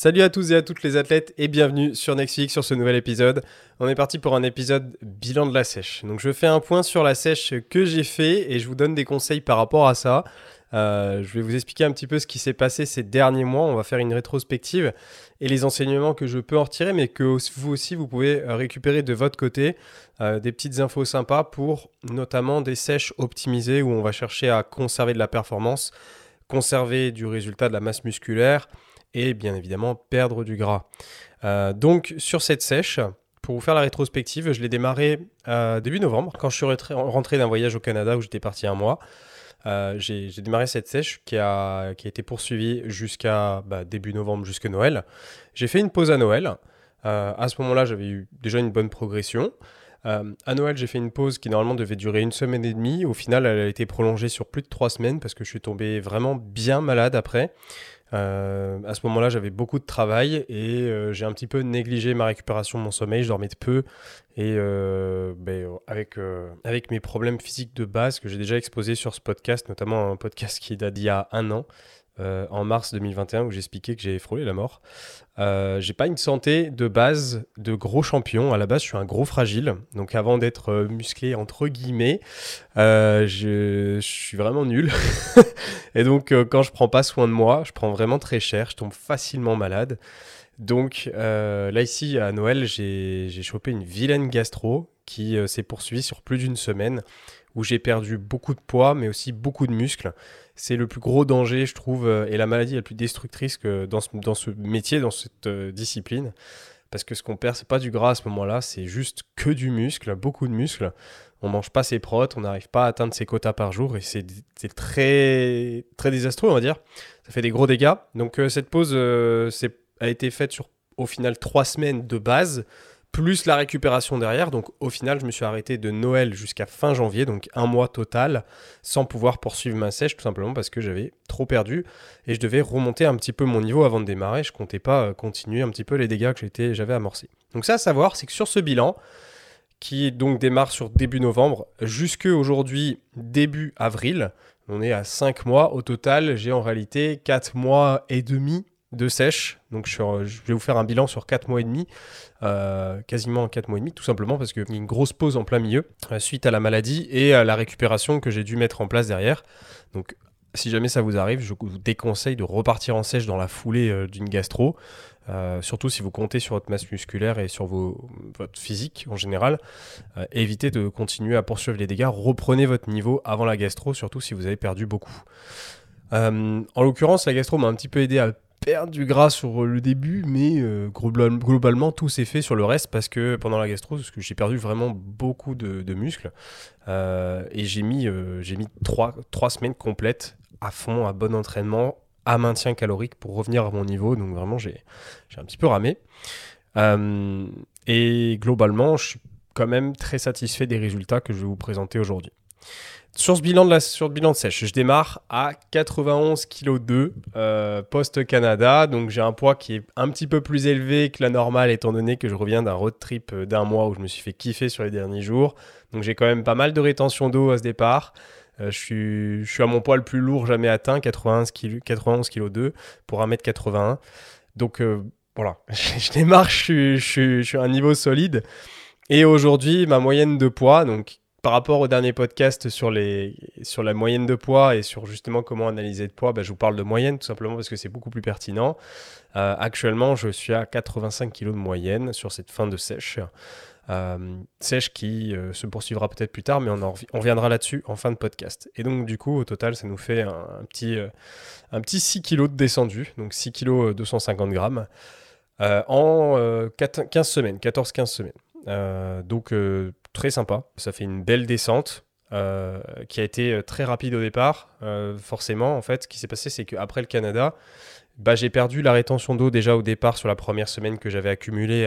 Salut à tous et à toutes les athlètes et bienvenue sur Netflix sur ce nouvel épisode. On est parti pour un épisode bilan de la sèche. Donc je fais un point sur la sèche que j'ai fait et je vous donne des conseils par rapport à ça. Euh, je vais vous expliquer un petit peu ce qui s'est passé ces derniers mois. On va faire une rétrospective et les enseignements que je peux en retirer, mais que vous aussi vous pouvez récupérer de votre côté euh, des petites infos sympas pour notamment des sèches optimisées où on va chercher à conserver de la performance, conserver du résultat de la masse musculaire et bien évidemment perdre du gras. Euh, donc sur cette sèche, pour vous faire la rétrospective, je l'ai démarré euh, début novembre, quand je suis rentré d'un voyage au Canada où j'étais parti un mois. Euh, j'ai démarré cette sèche qui a, qui a été poursuivie jusqu'à bah, début novembre, jusqu'à Noël. J'ai fait une pause à Noël. à ce moment-là, j'avais eu déjà une bonne progression. à Noël, j'ai fait une pause qui normalement devait durer une semaine et demie. Au final, elle a été prolongée sur plus de trois semaines parce que je suis tombé vraiment bien malade après. Euh, à ce moment-là, j'avais beaucoup de travail et euh, j'ai un petit peu négligé ma récupération, mon sommeil. Je dormais de peu et euh, ben, avec, avec mes problèmes physiques de base que j'ai déjà exposés sur ce podcast, notamment un podcast qui date d'il y a un an, euh, en mars 2021 où j'expliquais que j'ai frôlé la mort. Euh, j'ai pas une santé de base de gros champion. À la base, je suis un gros fragile. Donc avant d'être euh, musclé entre guillemets, je, suis vraiment nul. et donc quand je prends pas soin de moi, je prends vraiment très cher. Je tombe facilement malade. Donc là ici à Noël, j'ai chopé une vilaine gastro qui s'est poursuivie sur plus d'une semaine où j'ai perdu beaucoup de poids mais aussi beaucoup de muscles c'est le plus gros danger, je trouve, euh, et la maladie la plus destructrice que dans, ce, métier, dans cette euh, discipline. Parce que ce qu'on perd, c'est pas du gras à ce moment-là, c'est juste que du muscle, beaucoup de muscle. On mange pas ses protes, on n'arrive pas à atteindre ses quotas par jour, et c'est très, très désastreux, on va dire. Ça fait des gros dégâts. Donc euh, cette pause a été faite sur, au final, trois semaines de base plus la récupération derrière. Donc au final, je me suis arrêté de Noël jusqu'à fin janvier, donc un mois total, sans pouvoir poursuivre ma sèche, tout simplement parce que j'avais trop perdu et je devais remonter un petit peu mon niveau avant de démarrer. Je comptais pas euh, continuer un petit peu les dégâts que j'avais amorcés. Donc ça à savoir, c'est que sur ce bilan, qui donc démarre sur début novembre, jusque aujourd'hui début avril, on est à 5 mois au total, j'ai en réalité 4 mois et demi de sèche. Donc je, vais vous faire un bilan sur 4 mois et demi, euh, quasiment 4 mois et demi, tout simplement parce qu'il y a une grosse pause en plein milieu euh, suite à la maladie et à la récupération que j'ai dû mettre en place derrière. Donc si jamais ça vous arrive, je vous déconseille de repartir en sèche dans la foulée euh, d'une gastro. surtout si vous comptez sur votre masse musculaire et sur votre physique en général, évitez de continuer à poursuivre les dégâts. Reprenez votre niveau avant la gastro, surtout si vous avez perdu beaucoup. en l'occurrence, la gastro m'a un petit peu aidé à perdre du gras sur le début, mais euh, globalement tout s'est fait sur le reste parce que pendant la gastro, parce que j'ai perdu vraiment beaucoup de, muscles euh, et j'ai mis, euh, mis trois, trois semaines complètes à fond, à bon entraînement, à maintien calorique pour revenir à mon niveau. Donc vraiment, j'ai, j'ai un petit peu ramé. et globalement, je suis quand même très satisfait des résultats que je vais vous présenter aujourd'hui. Sur ce bilan de, la, sur bilan de sèche, je démarre à 91 kg 2 post-Canada. Donc j'ai un poids qui est un petit peu plus élevé que la normale étant donné que je reviens d'un road trip euh, d'un mois où je me suis fait kiffer sur les derniers jours. Donc j'ai quand même pas mal de rétention d'eau à ce départ. Euh, je, suis, à mon poids le plus lourd jamais atteint, 91 kg, 91 kg 2 pour 1m81. Donc euh, voilà, je démarre, je je suis à un niveau solide. Et aujourd'hui, ma moyenne de poids, donc par rapport au dernier podcast sur, la moyenne de poids et sur justement comment analyser le poids, bah, je vous parle de moyenne tout simplement parce que c'est beaucoup plus pertinent. Euh, actuellement, je suis à 85 kg de moyenne sur cette fin de sèche. Euh, sèche qui euh, se poursuivra peut-être plus tard, mais on, on reviendra là-dessus en fin de podcast. Et donc, du coup, au total, ça nous fait un, petit, un petit 6 kg de descendu, donc 6 kg 250 grammes, en 15 semaines, 14-15 semaines. donc, très sympa. Ça fait une belle descente. Euh, qui a été euh, très rapide au départ. Euh, forcément, en fait, ce qui s'est passé, c'est qu'après le Canada, bah, j'ai perdu la rétention d'eau déjà au départ sur la première semaine que j'avais accumulée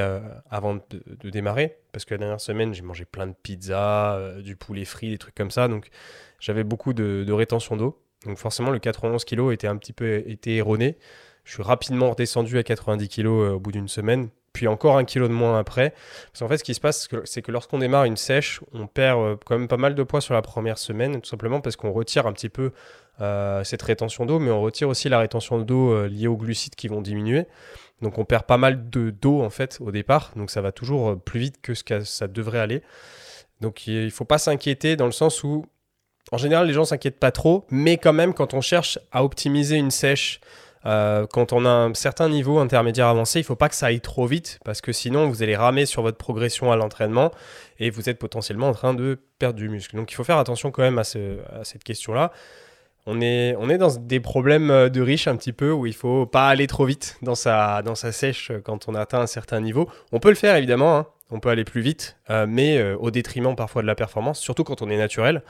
avant de, démarrer. Parce que la dernière semaine, j'ai mangé plein de pizzas, du poulet frit, des trucs comme ça. Donc j'avais beaucoup de, rétention d'eau. Donc forcément, le 91 kg était un petit peu erroné. Je suis rapidement redescendu à 90 kg au bout d'une semaine puis encore un kilo de moins après. Parce qu'en fait, ce qui se passe, c'est que lorsqu'on démarre une sèche, on perd euh, quand même pas mal de poids sur la première semaine, tout simplement parce qu'on retire un petit peu euh, cette rétention d'eau, mais on retire aussi la rétention d'eau euh, liée aux glucides qui vont diminuer. Donc on perd pas mal de d'eau en fait au départ, donc ça va toujours plus vite que ce que ça devrait aller. Donc il faut pas s'inquiéter dans le sens où, en général, les gens s'inquiètent pas trop, mais quand même quand on cherche à optimiser une sèche euh, quand on a un certain niveau intermédiaire avancé, il ne faut pas que ça aille trop vite parce que sinon vous allez ramer sur votre progression à l'entraînement et vous êtes potentiellement en train de perdre du muscle. Donc il faut faire attention quand même à, cette question-là. On est, dans des problèmes de riches un petit peu où il faut pas aller trop vite dans sa, sèche quand on atteint un certain niveau. On peut le faire évidemment, hein. on peut aller plus vite, euh, mais euh, au détriment parfois de la performance, surtout quand on est naturel.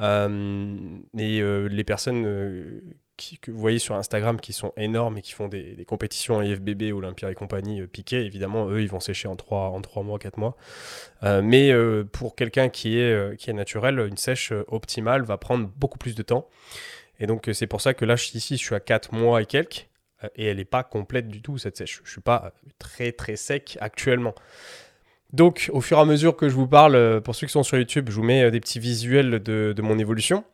et les personnes que vous voyez sur Instagram qui sont énormes et qui font des, compétitions IFBB, Olympia et compagnie euh, piquées, évidemment, eux, ils vont sécher en 3, en 3 mois, 4 mois. Euh, mais euh, pour quelqu'un qui, est qui est naturel, une sèche optimale va prendre beaucoup plus de temps. Et donc, c'est pour ça que là, ici, je suis à 4 mois et quelques. Et elle n'est pas complète du tout, cette sèche. Je ne suis pas très, très sec actuellement. Donc, au fur et à mesure que je vous parle, pour ceux qui sont sur YouTube, je vous mets des petits visuels de, de mon évolution.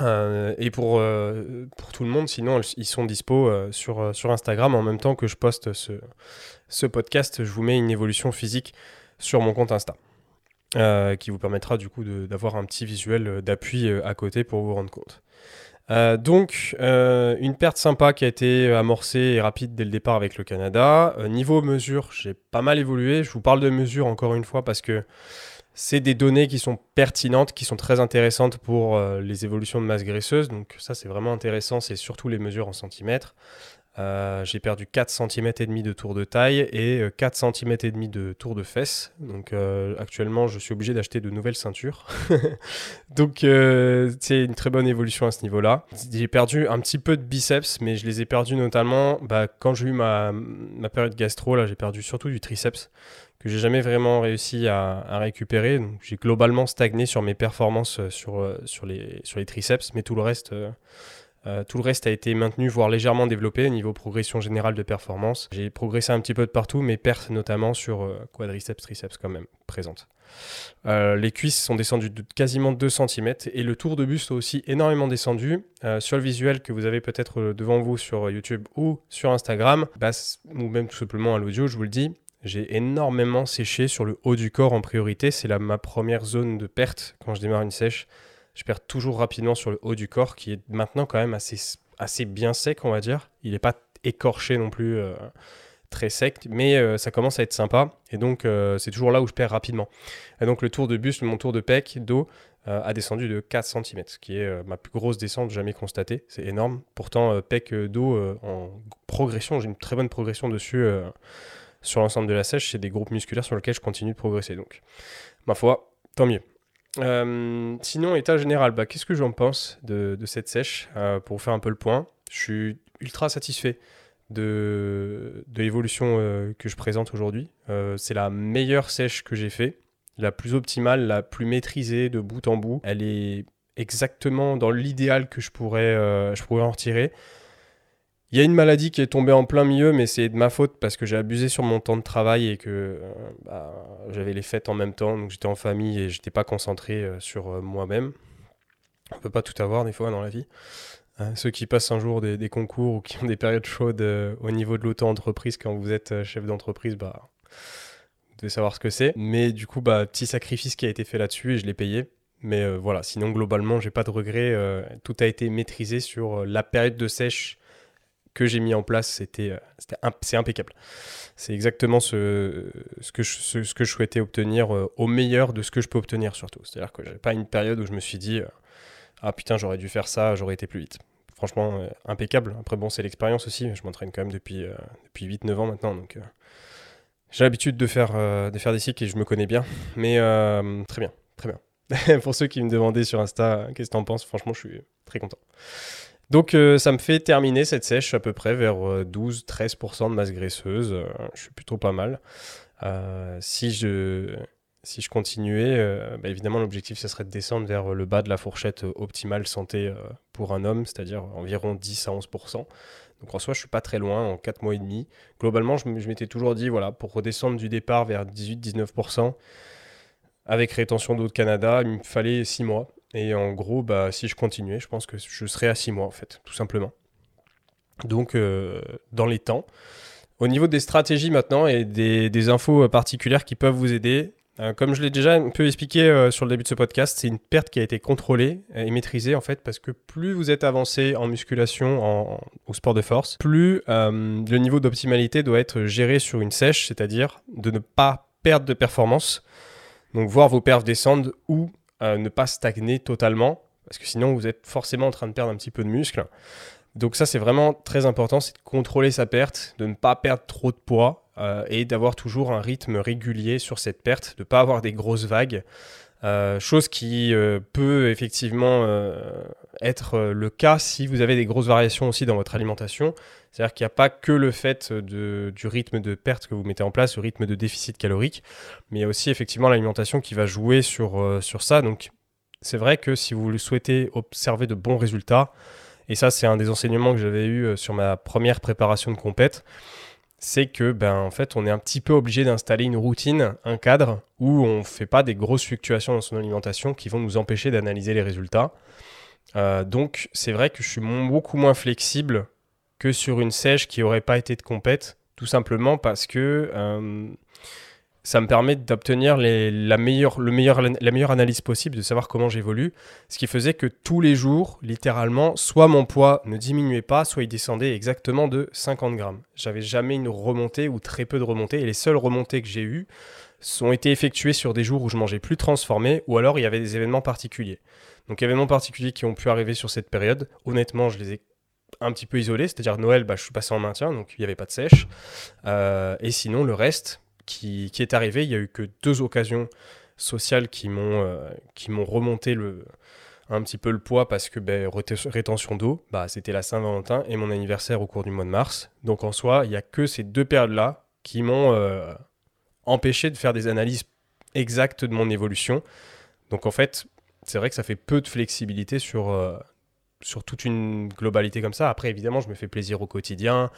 Euh, et pour, euh, pour tout le monde, sinon ils sont dispo euh, sur, sur Instagram en même temps que je poste ce, ce podcast. Je vous mets une évolution physique sur mon compte Insta qui vous permettra du coup d'avoir un petit visuel d'appui à côté pour vous rendre compte. donc, une perte sympa qui a été amorcée et rapide dès le départ avec le Canada. niveau mesure, j'ai pas mal évolué. Je vous parle de mesure encore une fois parce que c'est des données qui sont pertinentes, qui sont très intéressantes pour euh, les évolutions de masse graisseuse. Donc ça, c'est vraiment intéressant. C'est surtout les mesures en centimètres. Euh, j'ai perdu 4 cm et demi de tour de taille et 4 cm et demi de tour de fesses. Donc euh, actuellement, je suis obligé d'acheter de nouvelles ceintures. Donc c'est une très bonne évolution à ce niveau-là. J'ai perdu un petit peu de biceps, mais je les ai perdus notamment bah, quand j'ai eu ma, période gastro. Là, j'ai perdu surtout du triceps que j'ai jamais vraiment réussi à, récupérer. J'ai globalement stagné sur mes performances euh, euh, sur les triceps, mais tout le reste. Euh, tout le reste a été maintenu, voire légèrement développé au niveau progression générale de performance. J'ai progressé un petit peu de partout, mais pertes notamment sur quadriceps, triceps quand même présentes. les cuisses sont descendues de quasiment 2 cm et le tour de buste a aussi énormément descendu. sur le visuel que vous avez peut-être devant vous sur YouTube ou sur Instagram, bah, ou même tout simplement à l'audio, je vous le dis, j'ai énormément séché sur le haut du corps en priorité. C'est ma première zone de perte quand je démarre une sèche. Je perds toujours rapidement sur le haut du corps qui est maintenant quand même assez, assez bien sec, on va dire. Il n'est pas écorché non plus euh, très sec, mais euh, ça commence à être sympa. Et donc, euh, c'est toujours là où je perds rapidement. Et donc, le tour de buste, mon tour de pec, dos, a descendu de 4 cm, ce qui est ma plus grosse descente jamais constatée. C'est énorme. Pourtant, pec, dos, en progression, j'ai une très bonne progression dessus sur l'ensemble de la sèche, c'est des groupes musculaires sur lesquels je continue de progresser. Donc, ma foi, tant mieux. Euh, sinon, état général, bah, qu'est-ce que j'en pense de, cette sèche euh, Pour faire un peu le point, je suis ultra satisfait de, l'évolution euh, que je présente aujourd'hui. c'est la meilleure sèche que j'ai fait, la plus optimale, la plus maîtrisée de bout en bout. Elle est exactement dans l'idéal que je pourrais, je pourrais en retirer. Il y a une maladie qui est tombée en plein milieu, mais c'est de ma faute parce que j'ai abusé sur mon temps de travail et que euh, bah, j'avais les fêtes en même temps, donc j'étais en famille et j'étais pas concentré euh, sur euh, moi-même. On peut pas tout avoir des fois dans la vie. ceux qui passent un jour des, concours ou qui ont des périodes chaudes au niveau de l'auto-entreprise quand vous êtes chef d'entreprise, bah, vous devez savoir ce que c'est. Mais du coup, bah, petit sacrifice qui a été fait là-dessus et je l'ai payé. Mais voilà, sinon globalement, j'ai pas de regrets. tout a été maîtrisé sur la période de sèche que j'ai mis en place, c'était, euh, c'est impeccable. C'est exactement ce, que je, souhaitais obtenir euh, au meilleur de ce que je peux obtenir surtout. C'est-à-dire que j'avais pas une période où je me suis dit euh, ah putain j'aurais dû faire ça, j'aurais été plus vite. Franchement impeccable. Après bon c'est l'expérience aussi. Je m'entraîne quand même depuis depuis 8-9 ans maintenant donc j'ai l'habitude de faire de faire des cycles et je me connais bien. Mais très bien, très bien. Pour ceux qui me demandaient sur Insta qu'est-ce que t'en penses, franchement je suis très content. Donc ça me fait terminer cette sèche à peu près vers 12-13% de masse graisseuse. je suis plutôt pas mal. si je si je continuais, euh, bah, évidemment, l'objectif, ce serait de descendre vers le bas de la fourchette euh, optimale santé euh, pour un homme, c'est-à-dire environ 10 à 11%. Donc en soi, je suis pas très loin en 4 mois et demi. Globalement, je m'étais toujours dit, voilà, pour redescendre du départ vers 18-19%, avec rétention d'eau de Canada, il me fallait 6 mois. Et en gros, bah, si je continuais, je pense que je serais à 6 mois, en fait, tout simplement. Donc, dans les temps. Au niveau des stratégies maintenant et des, infos particulières qui peuvent vous aider, euh, comme je l'ai déjà un peu expliqué euh, sur le début de ce podcast, c'est une perte qui a été contrôlée et maîtrisée en fait parce que plus vous êtes avancé en musculation, en, au sport de force, plus euh, le niveau d'optimalité doit être géré sur une sèche, c'est-à-dire de ne pas perdre de performance, donc voir vos perfs descendre ou ne pas stagner totalement, parce que sinon vous êtes forcément en train de perdre un petit peu de muscle. Donc ça c'est vraiment très important, c'est de contrôler sa perte, de ne pas perdre trop de poids euh, et d'avoir toujours un rythme régulier sur cette perte, de ne pas avoir des grosses vagues. Euh, chose qui euh, peut effectivement être le cas si vous avez des grosses variations aussi dans votre alimentation. C'est-à-dire qu'il n'y a pas que le fait du rythme de perte que vous mettez en place, le rythme de déficit calorique, mais il y a aussi effectivement l'alimentation qui va jouer sur, sur ça. Donc c'est vrai que si vous souhaitez observer de bons résultats, et ça c'est un des enseignements que j'avais eu sur ma première préparation de compète, c'est que ben en fait on est un petit peu obligé d'installer une routine, un cadre où on ne fait pas des grosses fluctuations dans son alimentation qui vont nous empêcher d'analyser les résultats. Euh, donc c'est vrai que je suis beaucoup moins flexible que sur une sèche qui n'aurait pas été de compète, tout simplement parce que euh, ça me permet d'obtenir la meilleure, le meilleur, la meilleure analyse possible, de savoir comment j'évolue. Ce qui faisait que tous les jours, littéralement, soit mon poids ne diminuait pas, soit il descendait exactement de 50 grammes. J'avais jamais une remontée ou très peu de remontées. Et les seules remontées que j'ai eues ont été effectuées sur des jours où je mangeais plus transformé ou alors il y avait des événements particuliers. Donc événements particuliers qui ont pu arriver sur cette période, honnêtement, je les ai un petit peu isolés, c'est-à-dire Noël, bah, je suis passé en maintien, donc il n'y avait pas de sèche. Euh, et sinon, le reste, qui, est arrivé. Il n'y a eu que deux occasions sociales qui m'ont euh, qui m'ont remonté le, un petit peu le poids parce que ben, rétention d'eau, bah, c'était la Saint-Valentin et mon anniversaire au cours du mois de mars. Donc en soi, il n'y a que ces deux périodes-là qui m'ont euh, empêché de faire des analyses exactes de mon évolution. Donc en fait, c'est vrai que ça fait peu de flexibilité sur, sur toute une globalité comme ça. Après, évidemment, je me fais plaisir au quotidien.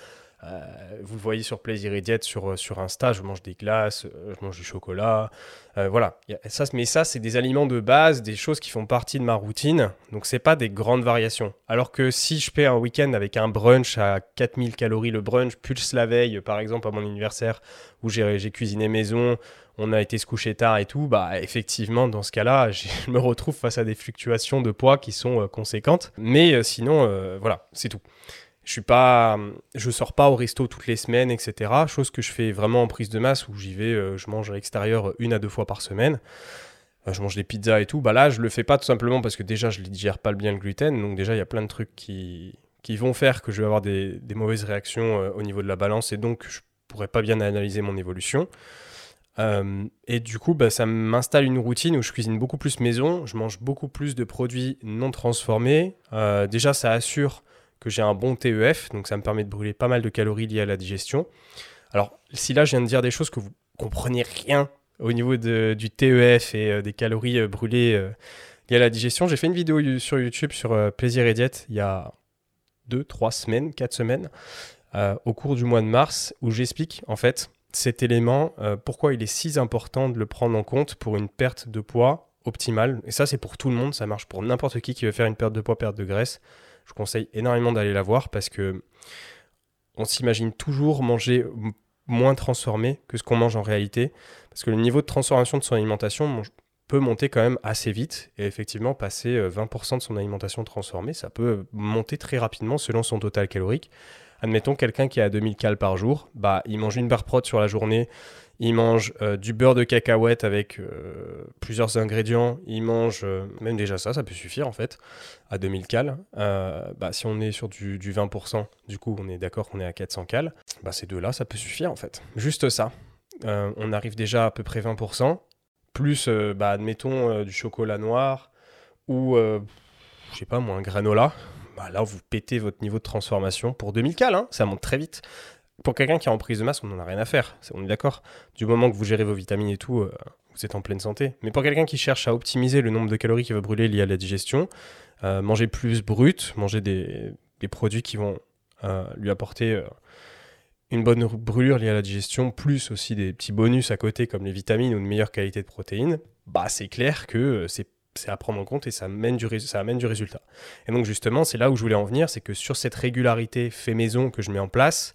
Euh, vous le voyez sur Plaisir et Diète sur, euh, sur Insta, je mange des glaces, euh, je mange du chocolat. voilà. Ça, mais ça, c'est des aliments de base, des choses qui font partie de ma routine. Donc, c'est pas des grandes variations. Alors que si je fais un week-end avec un brunch à 4000 calories, le brunch pulse la veille, par exemple, à mon anniversaire, où j'ai cuisiné maison, on a été se coucher tard et tout, bah effectivement, dans ce cas-là, je me retrouve face à des fluctuations de poids qui sont conséquentes. Mais sinon, voilà, c'est tout. Je suis pas, je sors pas au resto toutes les semaines, etc. Chose que je fais vraiment en prise de masse où j'y vais, euh, je mange à l'extérieur une à deux fois par semaine. Euh, je mange des pizzas et tout. Bah là, je le fais pas tout simplement parce que déjà, je ne digère pas bien le gluten. Donc déjà, il y a plein de trucs qui, qui vont faire que je vais avoir des, des mauvaises réactions euh, au niveau de la balance et donc je pourrais pas bien analyser mon évolution. et du coup, bah, ça m'installe une routine où je cuisine beaucoup plus maison, je mange beaucoup plus de produits non transformés. déjà, ça assure que j'ai un bon TEF, donc ça me permet de brûler pas mal de calories liées à la digestion. Alors, si là je viens de dire des choses que vous comprenez rien au niveau du TEF et euh, des calories euh, brûlées euh, liées à la digestion, j'ai fait une vidéo sur YouTube sur Plaisir et Diète il y a 2, 3 semaines, 4 semaines, au cours du mois de mars, où j'explique en fait cet élément, pourquoi il est si important de le prendre en compte pour une perte de poids optimale. Et ça, c'est pour tout le monde, ça marche pour n'importe qui qui veut faire une perte de poids, perte de graisse je conseille énormément d'aller la voir parce que on s'imagine toujours manger moins transformé que ce qu'on mange en réalité. Parce que le niveau de transformation de son alimentation peut monter quand même assez vite. Et effectivement, passer 20% euh, de son alimentation transformée, ça peut monter très rapidement selon son total calorique. Admettons quelqu'un qui a 2000 calories par jour, bah, il mange une barre prod sur la journée, il mange euh, du beurre de cacahuète avec euh, plusieurs ingrédients. Il mange euh, même déjà ça, ça peut suffire en fait, à 2000 cal. bah, si on est sur du, 20%, du coup on est d'accord qu'on est à 400 cal. Bah, ces deux-là, ça peut suffire en fait. Juste ça. on arrive déjà à peu près 20%. Plus, bah, admettons, du chocolat noir ou, je sais pas moi, un granola bah là, vous pétez votre niveau de transformation pour 2000 cal, hein, ça monte très vite. Pour quelqu'un qui est en prise de masse, on n'en a rien à faire, on est d'accord. Du moment que vous gérez vos vitamines et tout, euh, vous êtes en pleine santé. Mais pour quelqu'un qui cherche à optimiser le nombre de calories qu'il va brûler lié à la digestion, euh, manger plus brut, manger des, produits qui vont euh, lui apporter une bonne brûlure liée à la digestion, plus aussi des petits bonus à côté comme les vitamines ou une meilleure qualité de protéines, bah c'est clair que c'est c'est à prendre en compte et ça, mène du, ça amène du résultat. Et donc justement, c'est là où je voulais en venir, c'est que sur cette régularité fait maison que je mets en place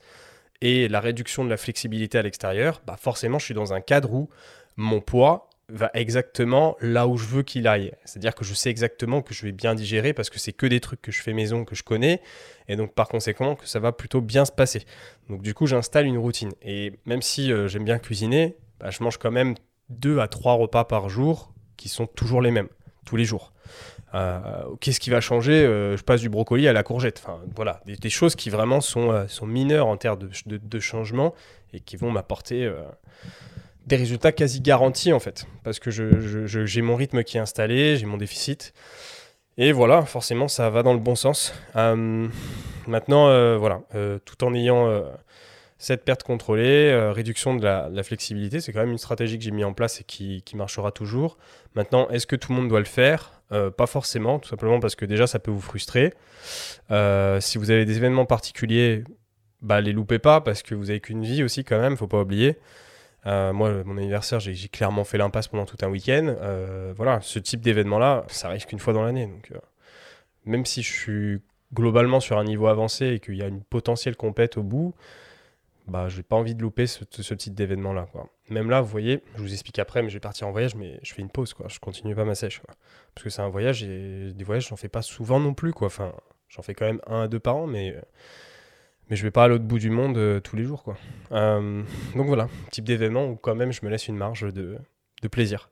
et la réduction de la flexibilité à l'extérieur, bah forcément, je suis dans un cadre où mon poids va exactement là où je veux qu'il aille. C'est-à-dire que je sais exactement que je vais bien digérer parce que c'est que des trucs que je fais maison, que je connais, et donc par conséquent que ça va plutôt bien se passer. Donc du coup, j'installe une routine. Et même si euh, j'aime bien cuisiner, bah, je mange quand même deux à trois repas par jour qui sont toujours les mêmes tous les jours. Euh, qu'est-ce qui va changer euh, Je passe du brocoli à la courgette. Enfin, voilà, des, choses qui vraiment sont, euh, sont mineures en termes de, changement et qui vont m'apporter des résultats quasi garantis en fait. Parce que j'ai mon rythme qui est installé, j'ai mon déficit. Et voilà, forcément, ça va dans le bon sens. maintenant, voilà, tout en ayant cette perte contrôlée, réduction de la, flexibilité, c'est quand même une stratégie que j'ai mis en place et qui, marchera toujours. Maintenant, est-ce que tout le monde doit le faire? Euh, Pas forcément, tout simplement parce que déjà, ça peut vous frustrer. Euh, si vous avez des événements particuliers, bah, les loupez pas parce que vous avez qu'une vie aussi quand même, faut pas oublier. moi, mon anniversaire, j'ai clairement fait l'impasse pendant tout un week-end. voilà, ce type d'événement-là, ça arrive qu'une fois dans l'année. Donc, même si je suis globalement sur un niveau avancé et qu'il y a une potentielle compète au bout, bah, j'ai pas envie de louper ce, type d'événement là. Quoi. Même là, vous voyez, je vous explique après, mais je vais partir en voyage, mais je fais une pause, quoi. Je continue pas ma sèche, Parce que c'est un voyage et des voyages, j'en fais pas souvent non plus, quoi. Enfin, j'en fais quand même un à deux par an, mais, mais je vais pas à l'autre bout du monde euh, tous les jours, quoi. Euh, donc voilà, type d'événement où quand même je me laisse une marge de, de plaisir.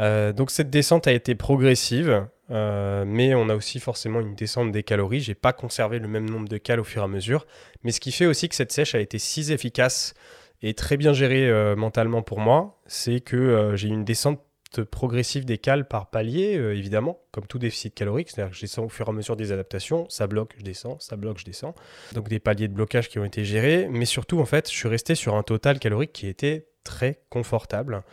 Euh, donc cette descente a été progressive, mais on a aussi forcément une descente des calories. J'ai pas conservé le même nombre de calories au fur et à mesure, mais ce qui fait aussi que cette sèche a été si efficace et très bien gérée euh, mentalement pour moi, c'est que j'ai une descente progressive des cales par palier, évidemment, comme tout déficit calorique, c'est-à-dire que je descends au fur et à mesure des adaptations, ça bloque, je descends, ça bloque, je descends. Donc des paliers de blocage qui ont été gérés, mais surtout en fait, je suis resté sur un total calorique qui était très confortable.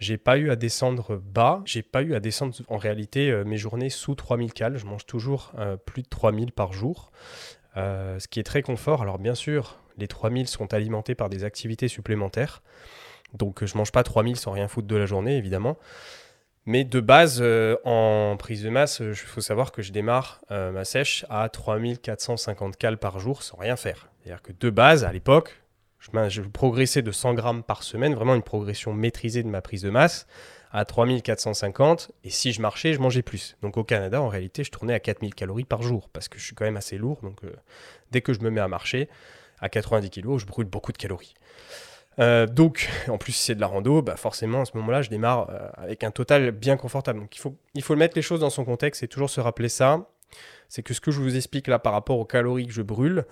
J'ai pas eu à descendre bas, j'ai pas eu à descendre en réalité euh, mes journées sous 3000 cales. Je mange toujours euh, plus de 3000 par jour, euh, ce qui est très confort. Alors bien sûr, les 3000 sont alimentés par des activités supplémentaires. Donc je mange pas 3000 sans rien foutre de la journée, évidemment. Mais de base, en prise de masse, il faut savoir que je démarre ma sèche à 3450 cales par jour sans rien faire. C'est-à-dire que de base, à l'époque, je, progressais de 100 grammes par semaine, vraiment une progression maîtrisée de ma prise de masse à 3450 et si je marchais, je mangeais plus. Donc au Canada, en réalité, je tournais à 4000 calories par jour parce que je suis quand même assez lourd. Donc euh, dès que je me mets à marcher à 90 kg, je brûle beaucoup de calories. Euh, donc, en plus, si c'est de la rando, bah forcément, à ce moment-là, je démarre euh, avec un total bien confortable. Donc, il faut, il faut mettre les choses dans son contexte et toujours se rappeler ça. C'est que ce que je vous explique là par rapport aux calories que je brûle,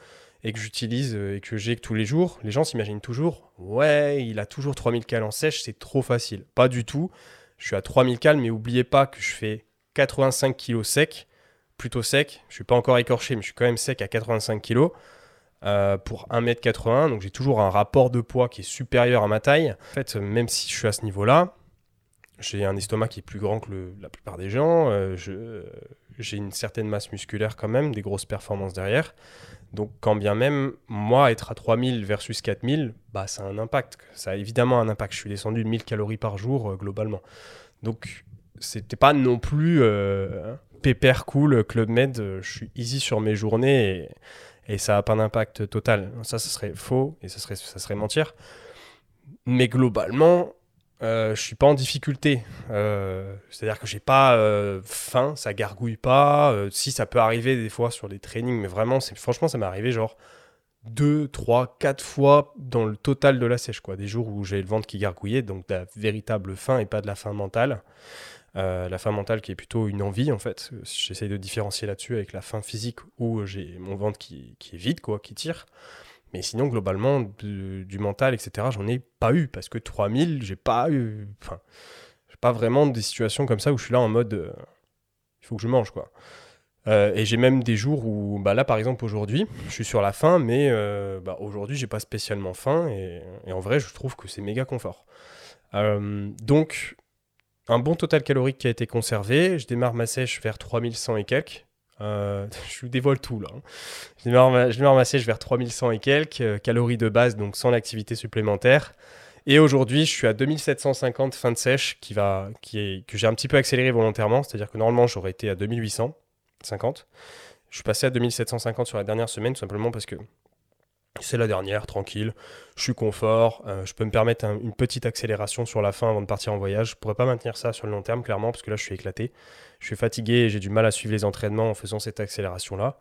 et que j'utilise euh, et que j'ai tous les jours, les gens s'imaginent toujours ouais, il a toujours 3000 cales en sèche, c'est trop facile. Pas du tout. Je suis à 3000 cales, mais n'oubliez pas que je fais 85 kg sec, plutôt sec. Je suis pas encore écorché, mais je suis quand même sec à 85 kg. Euh, pour 1m80, donc j'ai toujours un rapport de poids qui est supérieur à ma taille. En fait, même si je suis à ce niveau-là, j'ai un estomac qui est plus grand que la plupart des gens, euh, j'ai une certaine masse musculaire quand même, des grosses performances derrière. Donc quand bien même, moi, être à 3000 versus 4000, bah, ça a un impact. Ça a évidemment un impact. Je suis descendu de 1000 calories par jour euh, globalement. Donc c'était pas non plus euh, pépère cool, Club Med, euh, je suis easy sur mes journées et, ça n'a pas d'impact total. Ça, ce serait faux et ça serait, ça serait mentir. Mais globalement, euh, je suis pas en difficulté. Euh, c'est-à-dire que j'ai pas euh, faim, ça gargouille pas. Euh, si ça peut arriver des fois sur des trainings, mais vraiment, franchement, ça m'est arrivé genre 2, 3, 4 fois dans le total de la sèche. Quoi. Des jours où j'ai le ventre qui gargouillait, donc de la véritable faim et pas de la faim mentale. La faim mentale qui est plutôt une envie en fait. J'essaie de différencier là-dessus avec la faim physique où j'ai mon ventre qui, qui est vide, quoi, qui tire. Mais sinon, globalement, du, mental, etc., j'en ai pas eu. Parce que 3000, j'ai pas eu. Enfin, j'ai pas vraiment des situations comme ça où je suis là en mode. Euh, il faut que je mange, quoi. Euh, et j'ai même des jours où, bah là par exemple aujourd'hui, je suis sur la faim, mais euh, bah, aujourd'hui j'ai pas spécialement faim et, en vrai je trouve que c'est méga confort. Euh, donc un bon total calorique qui a été conservé, je démarre ma sèche vers 3100 et quelques. je vous dévoile tout là. Hein. Je, démarre ma, je démarre ma sèche vers 3100 et quelques, calories de base donc sans l'activité supplémentaire. Et aujourd'hui, je suis à 2750 fin de sèche qui va, qui est, que j'ai un petit peu accéléré volontairement, c'est-à-dire que normalement j'aurais été à 2800. 50. Je suis passé à 2750 sur la dernière semaine, tout simplement parce que c'est la dernière, tranquille. Je suis confort. Euh, je peux me permettre une petite accélération sur la fin avant de partir en voyage. Je pourrais pas maintenir ça sur le long terme, clairement, parce que là, je suis éclaté. Je suis fatigué et j'ai du mal à suivre les entraînements en faisant cette accélération-là.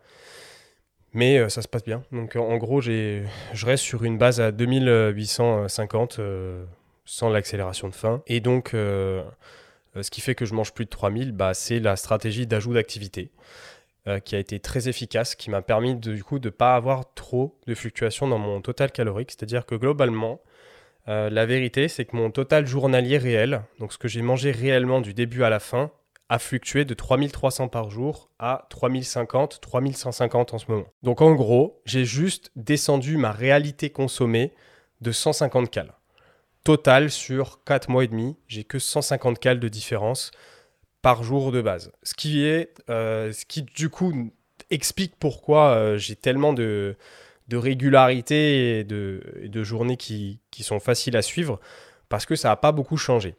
Mais euh, ça se passe bien. Donc, en gros, je reste sur une base à 2850 euh, sans l'accélération de fin. Et donc, ce qui fait que je mange plus de 3000, bah, c'est la stratégie d'ajout d'activité euh, qui a été très efficace, qui m'a permis de, du coup de ne pas avoir trop de fluctuations dans mon total calorique. C'est-à-dire que globalement, euh, la vérité, c'est que mon total journalier réel, donc ce que j'ai mangé réellement du début à la fin, a fluctué de 3300 par jour à 3050, 3150 en ce moment. Donc en gros, j'ai juste descendu ma réalité consommée de 150 calories total sur 4 mois et demi, j'ai que 150 cales de différence par jour de base. Ce qui est, euh, ce qui du coup explique pourquoi euh, j'ai tellement de, de régularité et de, journées qui, qui, sont faciles à suivre, parce que ça n'a pas beaucoup changé.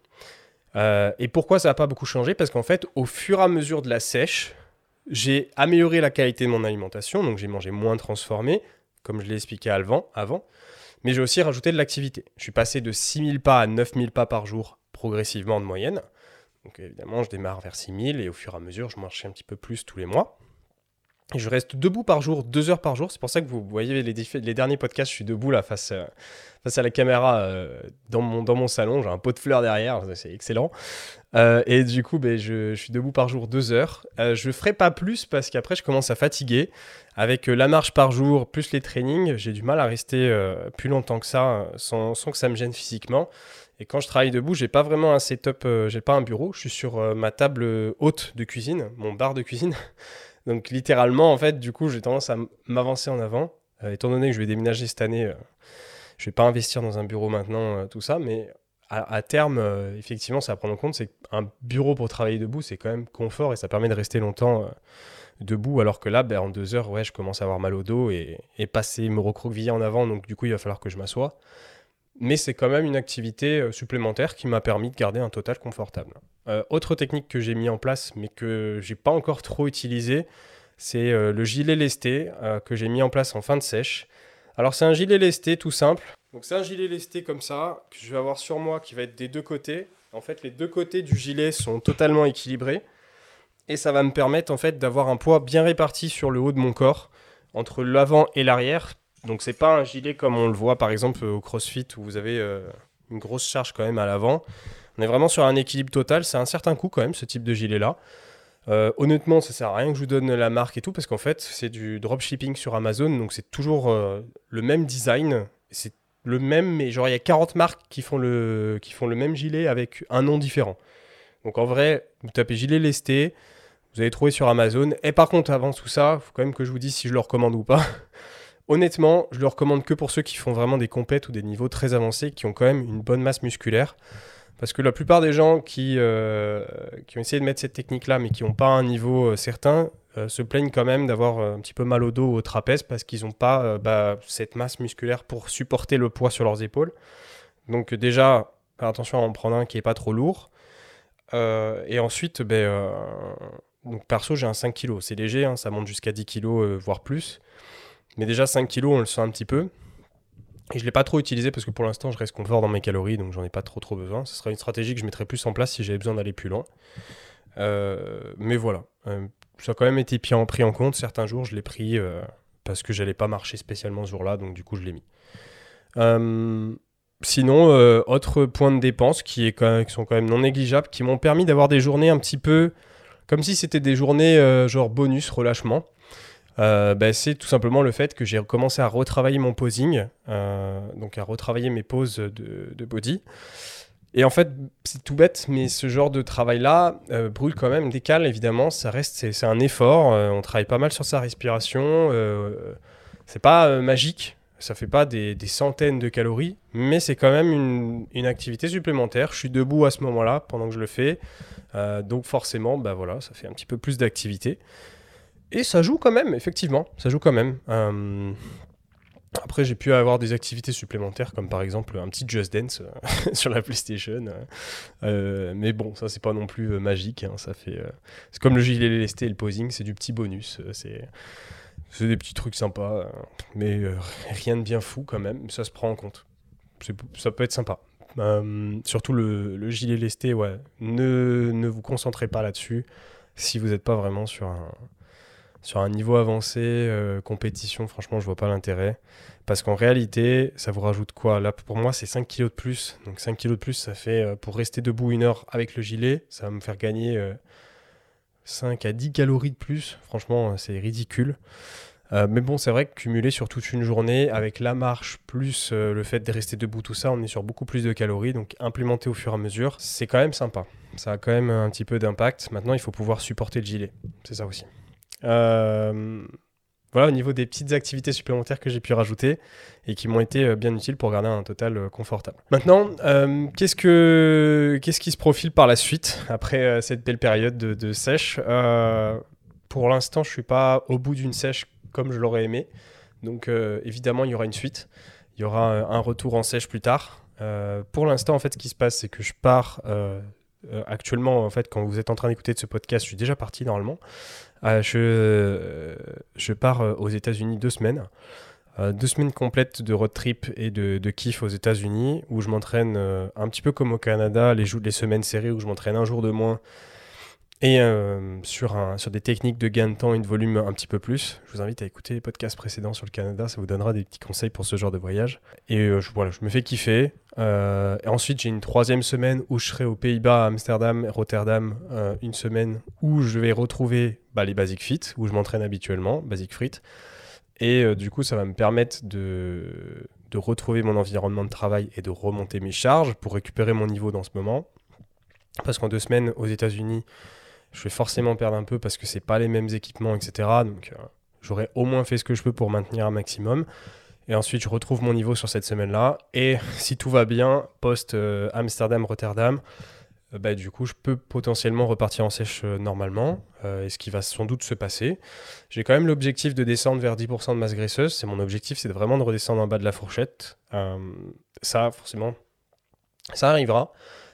Euh, et pourquoi ça n'a pas beaucoup changé? Parce qu'en fait, au fur et à mesure de la sèche, j'ai amélioré la qualité de mon alimentation, donc j'ai mangé moins transformé, comme je l'ai expliqué avant. avant mais j'ai aussi rajouté de l'activité. Je suis passé de 6000 pas à 9000 pas par jour progressivement de moyenne. Donc évidemment, je démarre vers 6000 et au fur et à mesure, je marche un petit peu plus tous les mois. Et je reste debout par jour, deux heures par jour. C'est pour ça que vous voyez les, derniers podcasts, je suis debout là face, euh, à la caméra euh, dans, mon, dans mon salon. J'ai un pot de fleurs derrière, c'est excellent. Euh, et du coup, ben, je, suis debout par jour deux heures. je ne ferai pas plus parce qu'après, je commence à fatiguer. Avec la marche par jour plus les trainings, j'ai du mal à rester plus longtemps que ça sans, sans, que ça me gêne physiquement. Et quand je travaille debout, j'ai pas vraiment un setup, j'ai pas un bureau. Je suis sur ma table haute de cuisine, mon bar de cuisine. Donc littéralement, en fait, du coup, j'ai tendance à m'avancer en avant. Euh, étant donné que je vais déménager cette année, euh, je vais pas investir dans un bureau maintenant, euh, tout ça, mais à, terme, effectivement, ça à prendre en compte, c'est qu'un bureau pour travailler debout, c'est quand même confort et ça permet de rester longtemps debout, alors que là, ben, en deux heures, ouais, je commence à avoir mal au dos et, passer, me recroqueviller en avant, donc du coup, il va falloir que je m'assoie mais c'est quand même une activité euh, supplémentaire qui m'a permis de garder un total confortable. Euh, autre technique que j'ai mis en place, mais que j'ai pas encore trop utilisé, c'est euh, le gilet lesté que j'ai mis en place en fin de sèche. Alors c'est un gilet lesté tout simple. Donc c'est un gilet lesté comme ça que je vais avoir sur moi qui va être des deux côtés. En fait, les deux côtés du gilet sont totalement équilibrés et ça va me permettre en fait d'avoir un poids bien réparti sur le haut de mon corps entre l'avant et l'arrière donc c'est pas un gilet comme on le voit par exemple au CrossFit où vous avez euh, une grosse charge quand même à l'avant. On est vraiment sur un équilibre total. C'est un certain coût quand même ce type de gilet là. Euh, honnêtement, ça sert à rien que je vous donne la marque et tout parce qu'en fait c'est du dropshipping sur Amazon donc c'est toujours euh, le même design. C'est le même mais genre il y a 40 marques qui font le qui font le même gilet avec un nom différent. Donc en vrai, vous tapez gilet lesté, vous allez trouver sur Amazon. Et par contre, avant tout ça, faut quand même que je vous dise si je le recommande ou pas. Honnêtement, je le recommande que pour ceux qui font vraiment des compètes ou des niveaux très avancés, qui ont quand même une bonne masse musculaire. Parce que la plupart des gens qui, euh, qui ont essayé de mettre cette technique-là, mais qui n'ont pas un niveau euh, certain, euh, se plaignent quand même d'avoir un petit peu mal au dos au trapèze parce qu'ils n'ont pas bah, cette masse musculaire pour supporter le poids sur leurs épaules. Donc déjà, attention à en prendre un qui n'est pas trop lourd. et ensuite, ben, donc perso, j'ai un 5 kg. C'est léger, hein, ça monte jusqu'à 10 kg, voire plus. Mais déjà 5 kilos, on le sent un petit peu. Et je ne l'ai pas trop utilisé parce que pour l'instant, je reste confort dans mes calories, donc j'en ai pas trop trop besoin. Ce serait une stratégie que je mettrais plus en place si j'avais besoin d'aller plus loin. Euh, mais voilà, euh, ça a quand même été pris en compte. Certains jours, je l'ai pris euh, parce que j'allais pas marcher spécialement ce jour-là, donc du coup, je l'ai mis. sinon, autre point de dépense qui, qui sont quand même non négligeables, qui m'ont permis d'avoir des journées un petit peu comme si c'était des journées genre bonus, relâchement. Euh, bah, c'est tout simplement le fait que j'ai commencé à retravailler mon posing, euh, donc à retravailler mes poses de, body. Et en fait, c'est tout bête, mais ce genre de travail-là euh, brûle quand même des cales, évidemment. Ça reste, c'est, un effort. on travaille pas mal sur sa respiration. c'est pas magique. Ça fait pas des, centaines de calories, mais c'est quand même une, activité supplémentaire. Je suis debout à ce moment-là pendant que je le fais. Donc forcément, bah voilà, ça fait un petit peu plus d'activité. Et ça joue quand même, effectivement. Ça joue quand même. Euh, après, j'ai pu avoir des activités supplémentaires, comme par exemple un petit Just Dance euh, sur la PlayStation. euh. Mais bon, ça, c'est pas non plus magique. hein, ça fait, c'est comme le gilet lesté et le posing, c'est du petit bonus. c'est, des petits trucs sympas, mais rien de bien fou quand même. Ça se prend en compte. Ça peut être sympa. Surtout le, le gilet lesté, ouais. Ne, ne vous concentrez pas là-dessus si vous n'êtes pas vraiment sur un, sur un niveau avancé, euh, compétition, franchement, je vois pas l'intérêt. Parce qu'en réalité, ça vous rajoute quoi? Là, pour moi, c'est 5 kilos de plus. Donc 5 kilos de plus, ça fait, euh, pour rester debout une heure avec le gilet, ça va me faire gagner euh, 5 à 10 calories de plus. Franchement, euh, c'est ridicule. Euh, mais bon, c'est vrai que cumulé sur toute une journée, avec la marche, plus euh, le fait de rester debout, tout ça, on est sur beaucoup plus de calories. Donc implémenter au fur et à mesure, c'est quand même sympa. Ça a quand même un petit peu d'impact. Maintenant, il faut pouvoir supporter le gilet. C'est ça aussi. Euh, voilà, au niveau des petites activités supplémentaires que j'ai pu rajouter et qui m'ont été euh, bien utiles pour garder un total euh, confortable. Maintenant, qu'est-ce, que, qu'est-ce qui se profile par la suite après cette belle période de, sèche? Pour l'instant, je suis pas au bout d'une sèche comme je l'aurais aimé. Donc évidemment, il y aura une suite. Il y aura un retour en sèche plus tard. Pour l'instant, en fait, ce qui se passe, c'est que je pars actuellement, en fait, quand vous êtes en train d'écouter de ce podcast, je suis déjà parti normalement. Euh, je, euh, je pars euh, aux États-Unis deux semaines. Euh, deux semaines complètes de road trip et de, de kiff aux États-Unis où je m'entraîne un petit peu comme au Canada, les, jou- les semaines serrées où je m'entraîne un jour de moins et euh, sur, des techniques de gain de temps et de volume un petit peu plus. Je vous invite à écouter les podcasts précédents sur le Canada, ça vous donnera des petits conseils pour ce genre de voyage. Et euh, je, voilà, je me fais kiffer. Euh, et ensuite, j'ai une troisième semaine où je serai aux Pays-Bas, à Amsterdam, Rotterdam, une semaine où je vais retrouver bah, les Basic Fit, où je m'entraîne habituellement, Basic Fit. Et du coup, ça va me permettre de retrouver mon environnement de travail et de remonter mes charges pour récupérer mon niveau dans ce moment. Parce qu'en deux semaines aux États-Unis, je vais forcément perdre un peu parce que c'est pas les mêmes équipements, etc. Donc, euh, j'aurais au moins fait ce que je peux pour maintenir un maximum. Et ensuite, je retrouve mon niveau sur cette semaine-là. Et si tout va bien, post euh, Amsterdam, Rotterdam, euh, bah, du coup, je peux potentiellement repartir en sèche euh, normalement, et ce qui va sans doute se passer. J'ai quand même l'objectif de descendre vers 10% de masse graisseuse. C'est mon objectif, c'est vraiment de redescendre en bas de la fourchette. Ça, forcément, ça arrivera.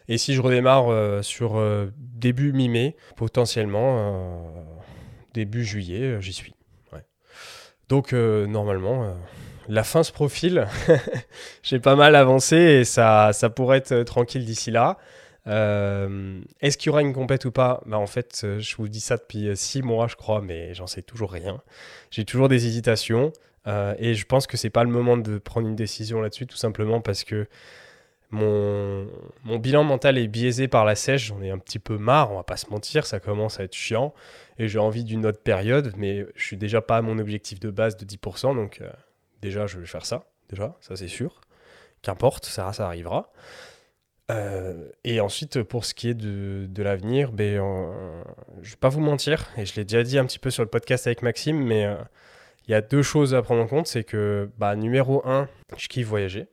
Et si je redémarre euh, sur euh, début mi-mai, potentiellement euh, début juillet, j'y suis. Donc normalement, la fin se profile. J'ai pas mal avancé et ça, ça pourrait être tranquille d'ici là. Est-ce qu'il y aura une compète ou pas? Bah, En fait, je vous dis ça depuis six mois, je crois, mais j'en sais toujours rien. J'ai toujours des hésitations et je pense que c'est pas le moment de prendre une décision là-dessus, tout simplement parce que mon, mon bilan mental est biaisé par la sèche. J'en ai un petit peu marre, on va pas se mentir, ça commence à être chiant et j'ai envie d'une autre période, mais je suis déjà pas à mon objectif de base de 10%, donc euh, déjà je vais faire ça, déjà, ça c'est sûr. Qu'importe, ça, ça arrivera. Euh, et ensuite, pour ce qui est de, de l'avenir, ben, euh, je vais pas vous mentir, et je l'ai déjà dit un petit peu sur le podcast avec Maxime, mais euh, il y a deux choses à prendre en compte. C'est que, bah, numéro un, je kiffe voyager.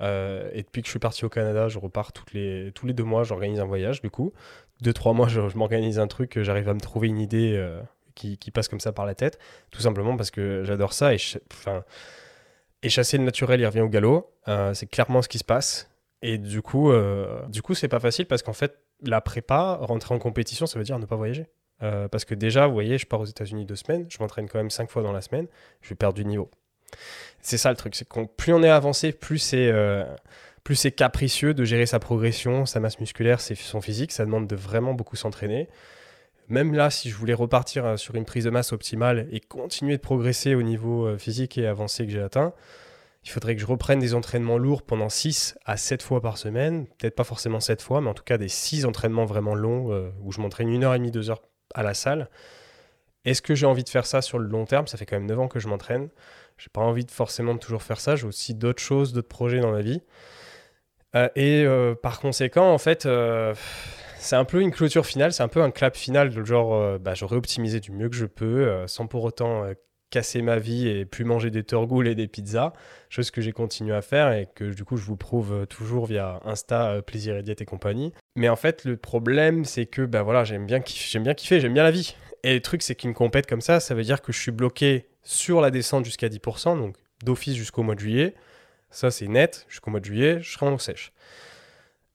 Euh, et depuis que je suis parti au Canada, je repars toutes les, tous les deux mois, j'organise un voyage, du coup. Deux, trois mois, je, m'organise un truc, j'arrive à me trouver une idée euh, qui, passe comme ça par la tête, tout simplement parce que j'adore ça. Et, chasser le naturel, il revient au galop. Euh, c'est clairement ce qui se passe. Et du coup, euh, du coup, c'est pas facile parce qu'en fait, la prépa, rentrer en compétition, ça veut dire ne pas voyager. Euh, parce que déjà, vous voyez, je pars aux États-Unis deux semaines, je m'entraîne quand même cinq fois dans la semaine, je vais perdre du niveau. C'est ça le truc, c'est qu'on plus on est avancé, plus c'est euh, plus c'est capricieux de gérer sa progression, sa masse musculaire, son physique. Ça demande de vraiment beaucoup s'entraîner. Même là, si je voulais repartir euh, sur une prise de masse optimale et continuer de progresser au niveau euh, physique et avancé que j'ai atteint, il faudrait que je reprenne des entraînements lourds pendant 6 à 7 fois par semaine. Peut-être pas forcément 7 fois, mais en tout cas des 6 entraînements vraiment longs où je m'entraîne une heure et demie, deux heures à la salle. Est-ce que j'ai envie de faire ça sur le long terme? Ça fait quand même 9 ans que je m'entraîne. J'ai pas envie forcément de toujours faire ça. J'ai aussi d'autres choses, d'autres projets dans ma vie. Euh, et euh, par conséquent, en fait, euh, c'est un peu une clôture finale, c'est un peu un clap final de genre, bah, j'aurais optimisé du mieux que je peux, sans pour autant casser ma vie et plus manger des torgoules et des pizzas, chose que j'ai continué à faire et que du coup je vous prouve toujours via Insta, Plaisir et Diète et compagnie. Mais en fait, le problème, c'est que bah, voilà, j'aime bien, j'aime bien kiffer, j'aime bien la vie. Et le truc, c'est qu'une compète comme ça, ça veut dire que je suis bloqué sur la descente jusqu'à 10%, donc d'office jusqu'au mois de juillet. Ça, c'est net. Jusqu'au mois de juillet, je serai en sèche.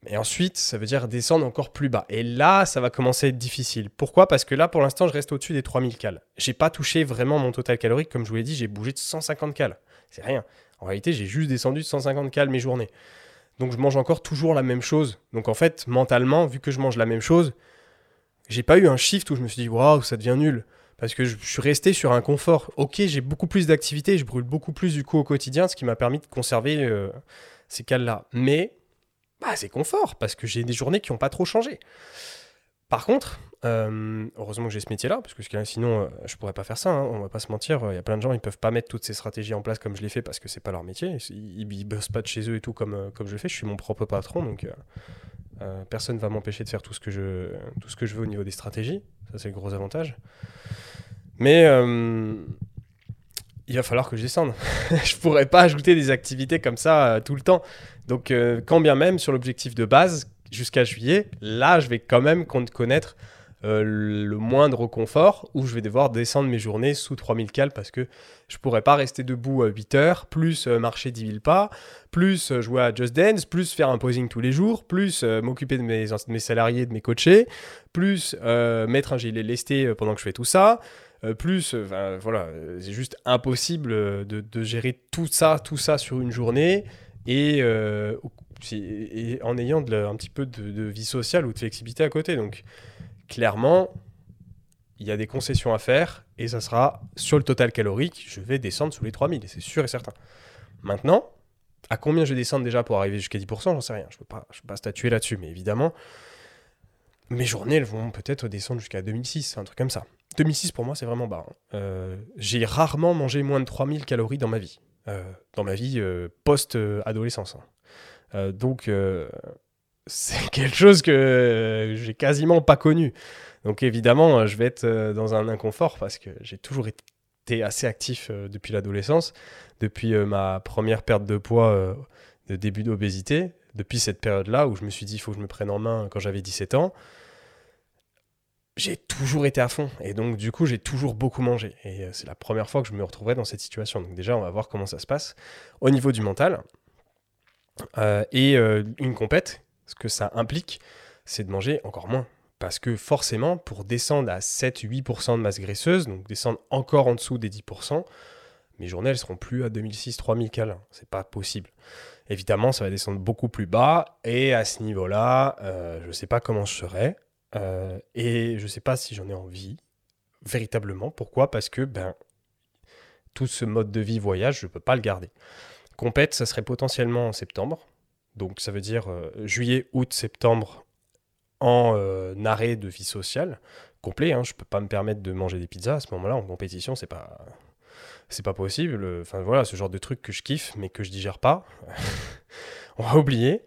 Mais ensuite, ça veut dire descendre encore plus bas. Et là, ça va commencer à être difficile. Pourquoi? Parce que là, pour l'instant, je reste au-dessus des 3000 cales. J'ai pas touché vraiment mon total calorique. Comme je vous l'ai dit, j'ai bougé de 150 cales. C'est rien. En réalité, j'ai juste descendu de 150 cales mes journées. Donc, je mange encore toujours la même chose. Donc, en fait, mentalement, vu que je mange la même chose, j'ai pas eu un shift où je me suis dit, waouh, ça devient nul parce que je, suis resté sur un confort. Ok, j'ai beaucoup plus d'activité, je brûle beaucoup plus du coup au quotidien, ce qui m'a permis de conserver euh, ces cales-là. Mais bah, c'est confort, parce que j'ai des journées qui n'ont pas trop changé. Par contre, euh, heureusement que j'ai ce métier-là, parce que sinon, euh, je pourrais pas faire ça. Hein, on va pas se mentir. Il y a plein de gens, ils peuvent pas mettre toutes ces stratégies en place comme je l'ai fait parce que c'est pas leur métier. Ils, ils, bossent pas de chez eux et tout comme, je le fais. Je suis mon propre patron, donc personne va m'empêcher de faire tout ce que je veux au niveau des stratégies. Ça, c'est le gros avantage. Mais euh, il va falloir que je descende. je pourrais pas ajouter des activités comme ça euh, tout le temps. Donc, euh, quand bien même sur l'objectif de base, jusqu'à juillet, là, je vais quand même connaître le moindre confort où je vais devoir descendre mes journées sous 3000 cales parce que je pourrais pas rester debout à 8 heures, plus marcher 10 000 pas, plus jouer à Just Dance, plus faire un posing tous les jours, plus m'occuper de mes, de salariés, de mes coachés, plus mettre un gilet lesté pendant que je fais tout ça, euh, plus, euh, voilà, euh, c'est juste impossible de, gérer tout ça, tout ça sur une journée et, en ayant un petit peu de, vie sociale ou de flexibilité à côté. Donc, clairement, il y a des concessions à faire et ça sera sur le total calorique, je vais descendre sous les 3000, c'est sûr et certain. Maintenant, à combien je vais descendre déjà pour arriver jusqu'à 10%, j'en sais rien. Je ne peux, pas, statuer là-dessus, mais évidemment, mes journées, elles vont peut-être descendre jusqu'à 2006, un truc comme ça. 2006 pour moi c'est vraiment bas. Hein. Euh, j'ai rarement mangé moins de 3000 calories dans ma vie, euh, dans ma vie euh, post-adolescence. Hein. donc c'est quelque chose que j'ai quasiment pas connu. Donc évidemment je vais être dans un inconfort parce que j'ai toujours été assez actif depuis l'adolescence, depuis ma première perte de poids de début d'obésité, depuis cette période-là où je me suis dit il faut que je me prenne en main quand j'avais 17 ans j'ai toujours été à fond. Et donc, du coup, j'ai toujours beaucoup mangé. Et euh, c'est la première fois que je me retrouverai dans cette situation. Donc, déjà, on va voir comment ça se passe au niveau du mental. Euh, et euh, une compète, ce que ça implique, c'est de manger encore moins. Parce que forcément, pour descendre à 7-8% de masse graisseuse, donc descendre encore en dessous des 10%, mes journées, elles seront plus à 2006-3000 cal. C'est pas possible. Évidemment, ça va descendre beaucoup plus bas. Et à ce niveau-là, je ne sais pas comment je serai. Euh, et je ne sais pas si j'en ai envie, véritablement. Pourquoi? Parce que ben, tout ce mode de vie voyage, je ne peux pas le garder. Compète, ça serait potentiellement en septembre. Donc ça veut dire euh, juillet, août, septembre en euh, arrêt de vie sociale complet. Hein. Je peux pas me permettre de manger des pizzas à ce moment-là en compétition, c'est pas c'est pas possible. Enfin voilà, ce genre de truc que je kiffe mais que je digère pas. On va oublier.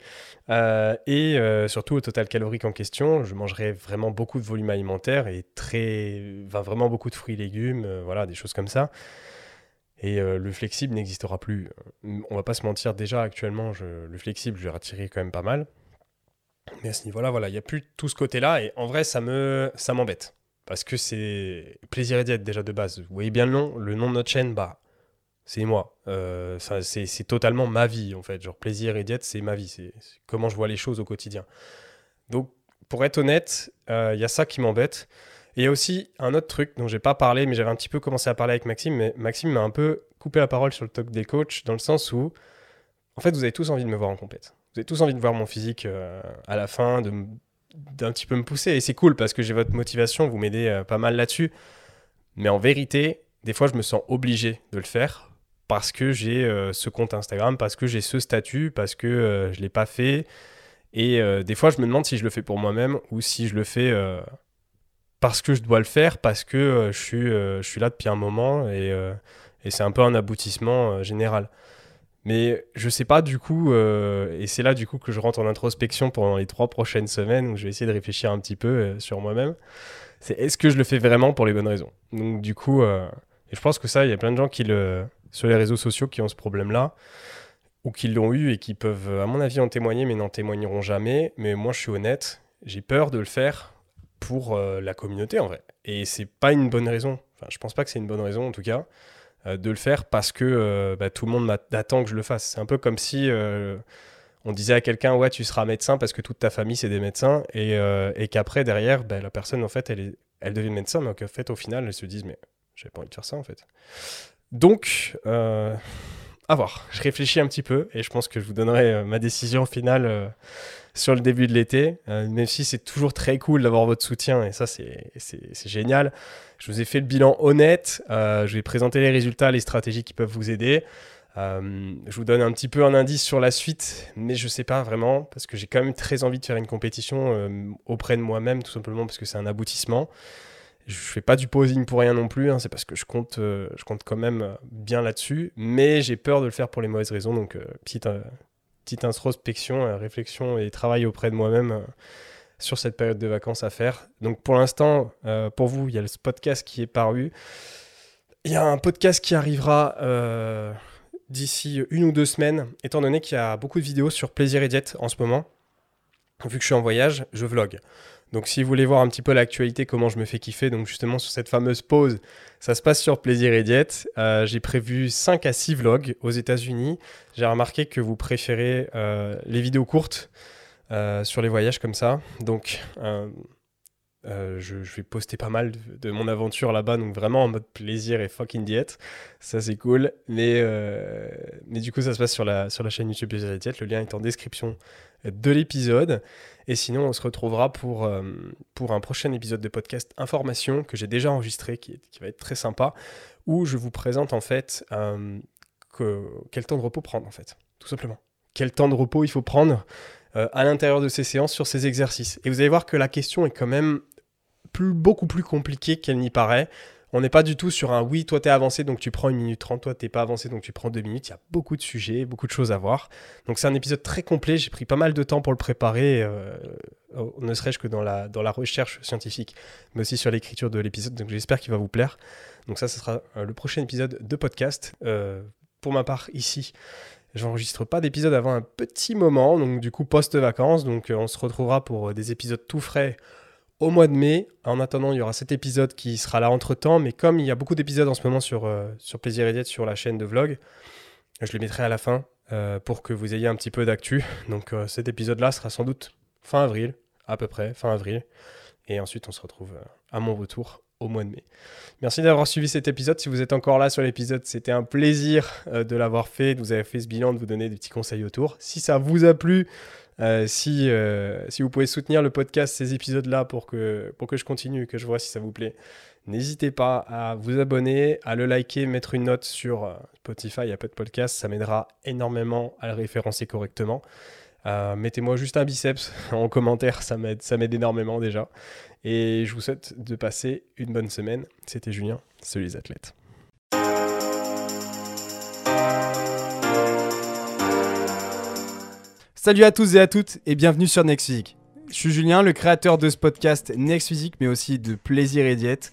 Euh, et surtout au total calorique en question, je mangerai vraiment beaucoup de volume alimentaire et très, vraiment beaucoup de fruits et légumes, voilà, des choses comme ça. Et le flexible n'existera plus. On va pas se mentir, déjà actuellement, le flexible, je vais retirer quand même pas mal. Mais à ce niveau-là, voilà, il n'y a plus tout ce côté-là. Et en vrai, ça me, ça m'embête. Parce que c'est plaisir et diète déjà de base. Vous voyez bien le nom, le nom de notre chaîne, bah, c'est moi. Euh, c'est totalement ma vie, en fait. Genre, plaisir et diète, c'est ma vie. C'est comment je vois les choses au quotidien. Donc, pour être honnête, il euh, y a ça qui m'embête. Et il y a aussi un autre truc dont j'ai pas parlé, mais j'avais un petit peu commencé à parler avec Maxime. Mais Maxime m'a un peu coupé la parole sur le talk des coachs, dans le sens où, en fait, vous avez tous envie de me voir en compète. Vous avez tous envie de voir mon physique euh, à la fin, d'un petit peu me pousser. Et c'est cool parce que j'ai votre motivation, vous m'aidez pas mal là-dessus. Mais en vérité, des fois, je me sens obligé de le faire parce que j'ai euh, ce compte Instagram, parce que j'ai ce statut, parce que euh, je ne l'ai pas fait. Et euh, des fois, je me demande si je le fais pour moi-même ou si je le fais parce que je dois le faire, parce que je, suis, je suis là depuis un moment et, et c'est un peu un aboutissement général. Mais je sais pas du coup, euh, et c'est là du coup que je rentre en introspection pendant les trois prochaines semaines où je vais essayer de réfléchir un petit peu euh, sur moi-même. C'est est-ce que je le fais vraiment pour les bonnes raisons? Donc du coup, euh, et je pense que ça, il y a plein de gens qui le, sur les réseaux sociaux qui ont ce problème-là, ou qui l'ont eu et qui peuvent, à mon avis, en témoigner, mais n'en témoigneront jamais. Mais moi, je suis honnête, j'ai peur de le faire pour la communauté en vrai. Et c'est pas une bonne raison. Enfin, je pense pas que c'est une bonne raison en tout cas. Euh, de le faire parce que euh, bah, tout le monde attend que je le fasse. C'est un peu comme si euh, on disait à quelqu'un ouais tu seras médecin parce que toute ta famille c'est des médecins et, qu'après derrière bah, la personne en fait elle, elle devient médecin mais qu'en fait au final elle se disent mais j'avais pas envie de faire ça en fait. Donc à voir. Je réfléchis un petit peu et je pense que je vous donnerai ma décision finale sur le début de l'été, même si c'est toujours très cool d'avoir votre soutien et ça c'est génial. Je vous ai fait le bilan honnête. Euh, je vais présenter les résultats, les stratégies qui peuvent vous aider. Euh, je vous donne un petit peu un indice sur la suite, mais je ne sais pas vraiment, parce que j'ai quand même très envie de faire une compétition euh, auprès de moi-même, tout simplement parce que c'est un aboutissement. Je fais pas du posing pour rien non plus, hein, c'est parce que je compte, je compte quand même bien là-dessus, mais j'ai peur de le faire pour les mauvaises raisons, donc petite, petite introspection, réflexion et travail auprès de moi-même sur cette période de vacances à faire. Donc pour l'instant, euh, pour vous, il y a le podcast qui est paru. Il y a un podcast qui arrivera euh, d'ici une ou deux semaines, étant donné qu'il y a beaucoup de vidéos sur Plaisir et Diète en ce moment. Vu que je suis en voyage, je vlog. Donc si vous voulez voir un petit peu l'actualité, comment je me fais kiffer, donc justement sur cette fameuse pause, ça se passe sur Plaisir et Diète. Euh, j'ai prévu 5 à 6 vlogs aux États-Unis. J'ai remarqué que vous préférez les vidéos courtes. Euh, sur les voyages comme ça. Donc, euh, euh, je, vais poster pas mal de, mon aventure là-bas, donc vraiment en mode plaisir et fucking diète. Ça, c'est cool. Mais, mais du coup, ça se passe sur la, sur la chaîne YouTube Plaisir et Diète. Le lien est en description de l'épisode. Et sinon, on se retrouvera pour, pour un prochain épisode de podcast Information que j'ai déjà enregistré, qui, va être très sympa, où je vous présente en fait que, quel temps de repos prendre, en fait, tout simplement. Quel temps de repos il faut prendre euh, à l'intérieur de ces séances sur ces exercices. Et vous allez voir que la question est quand même beaucoup plus compliquée qu'elle n'y paraît. On n'est pas du tout sur un oui, toi t'es avancé donc tu prends une minute 30, toi t'es pas avancé donc tu prends deux minutes. Il y a beaucoup de sujets, beaucoup de choses à voir. Donc c'est un épisode très complet. J'ai pris pas mal de temps pour le préparer, euh, ne serait-ce que dans la, dans la recherche scientifique, mais aussi sur l'écriture de l'épisode. Donc j'espère qu'il va vous plaire. Donc ça, ce sera euh, le prochain épisode de podcast. pour ma part, ici, J'enregistre pas d'épisode avant un petit moment, donc du coup post-vacances. Donc euh, on se retrouvera pour euh, des épisodes tout frais au mois de mai. En attendant, il y aura cet épisode qui sera là entre temps. Mais comme il y a beaucoup d'épisodes en ce moment sur, euh, Plaisir et Diète sur la chaîne de vlog, je les mettrai à la fin pour que vous ayez un petit peu d'actu. Donc cet épisode-là sera sans doute fin avril, à peu près, fin avril. Et ensuite, on se retrouve à mon retour au mois de mai. Merci d'avoir suivi cet épisode. Si vous êtes encore là sur l'épisode, c'était un plaisir euh, de l'avoir fait, de vous avez fait ce bilan, de vous donner des petits conseils autour. Si ça vous a plu, euh, si, euh, si vous pouvez soutenir le podcast, ces épisodes-là, pour que, pour que je continue que je vois si ça vous plaît, n'hésitez pas à vous abonner, à le liker, mettre une note sur Spotify, Apple Podcast. Ça m'aidera énormément à le référencer correctement. Mettez-moi juste un biceps en commentaire, ça m'aide énormément déjà. Et je vous souhaite de passer une bonne semaine. C'était Julien, celui les athlètes. Salut à tous et à toutes et bienvenue sur Next Physique. Je suis Julien, le créateur de ce podcast Next Physique, mais aussi de Plaisir et Diète,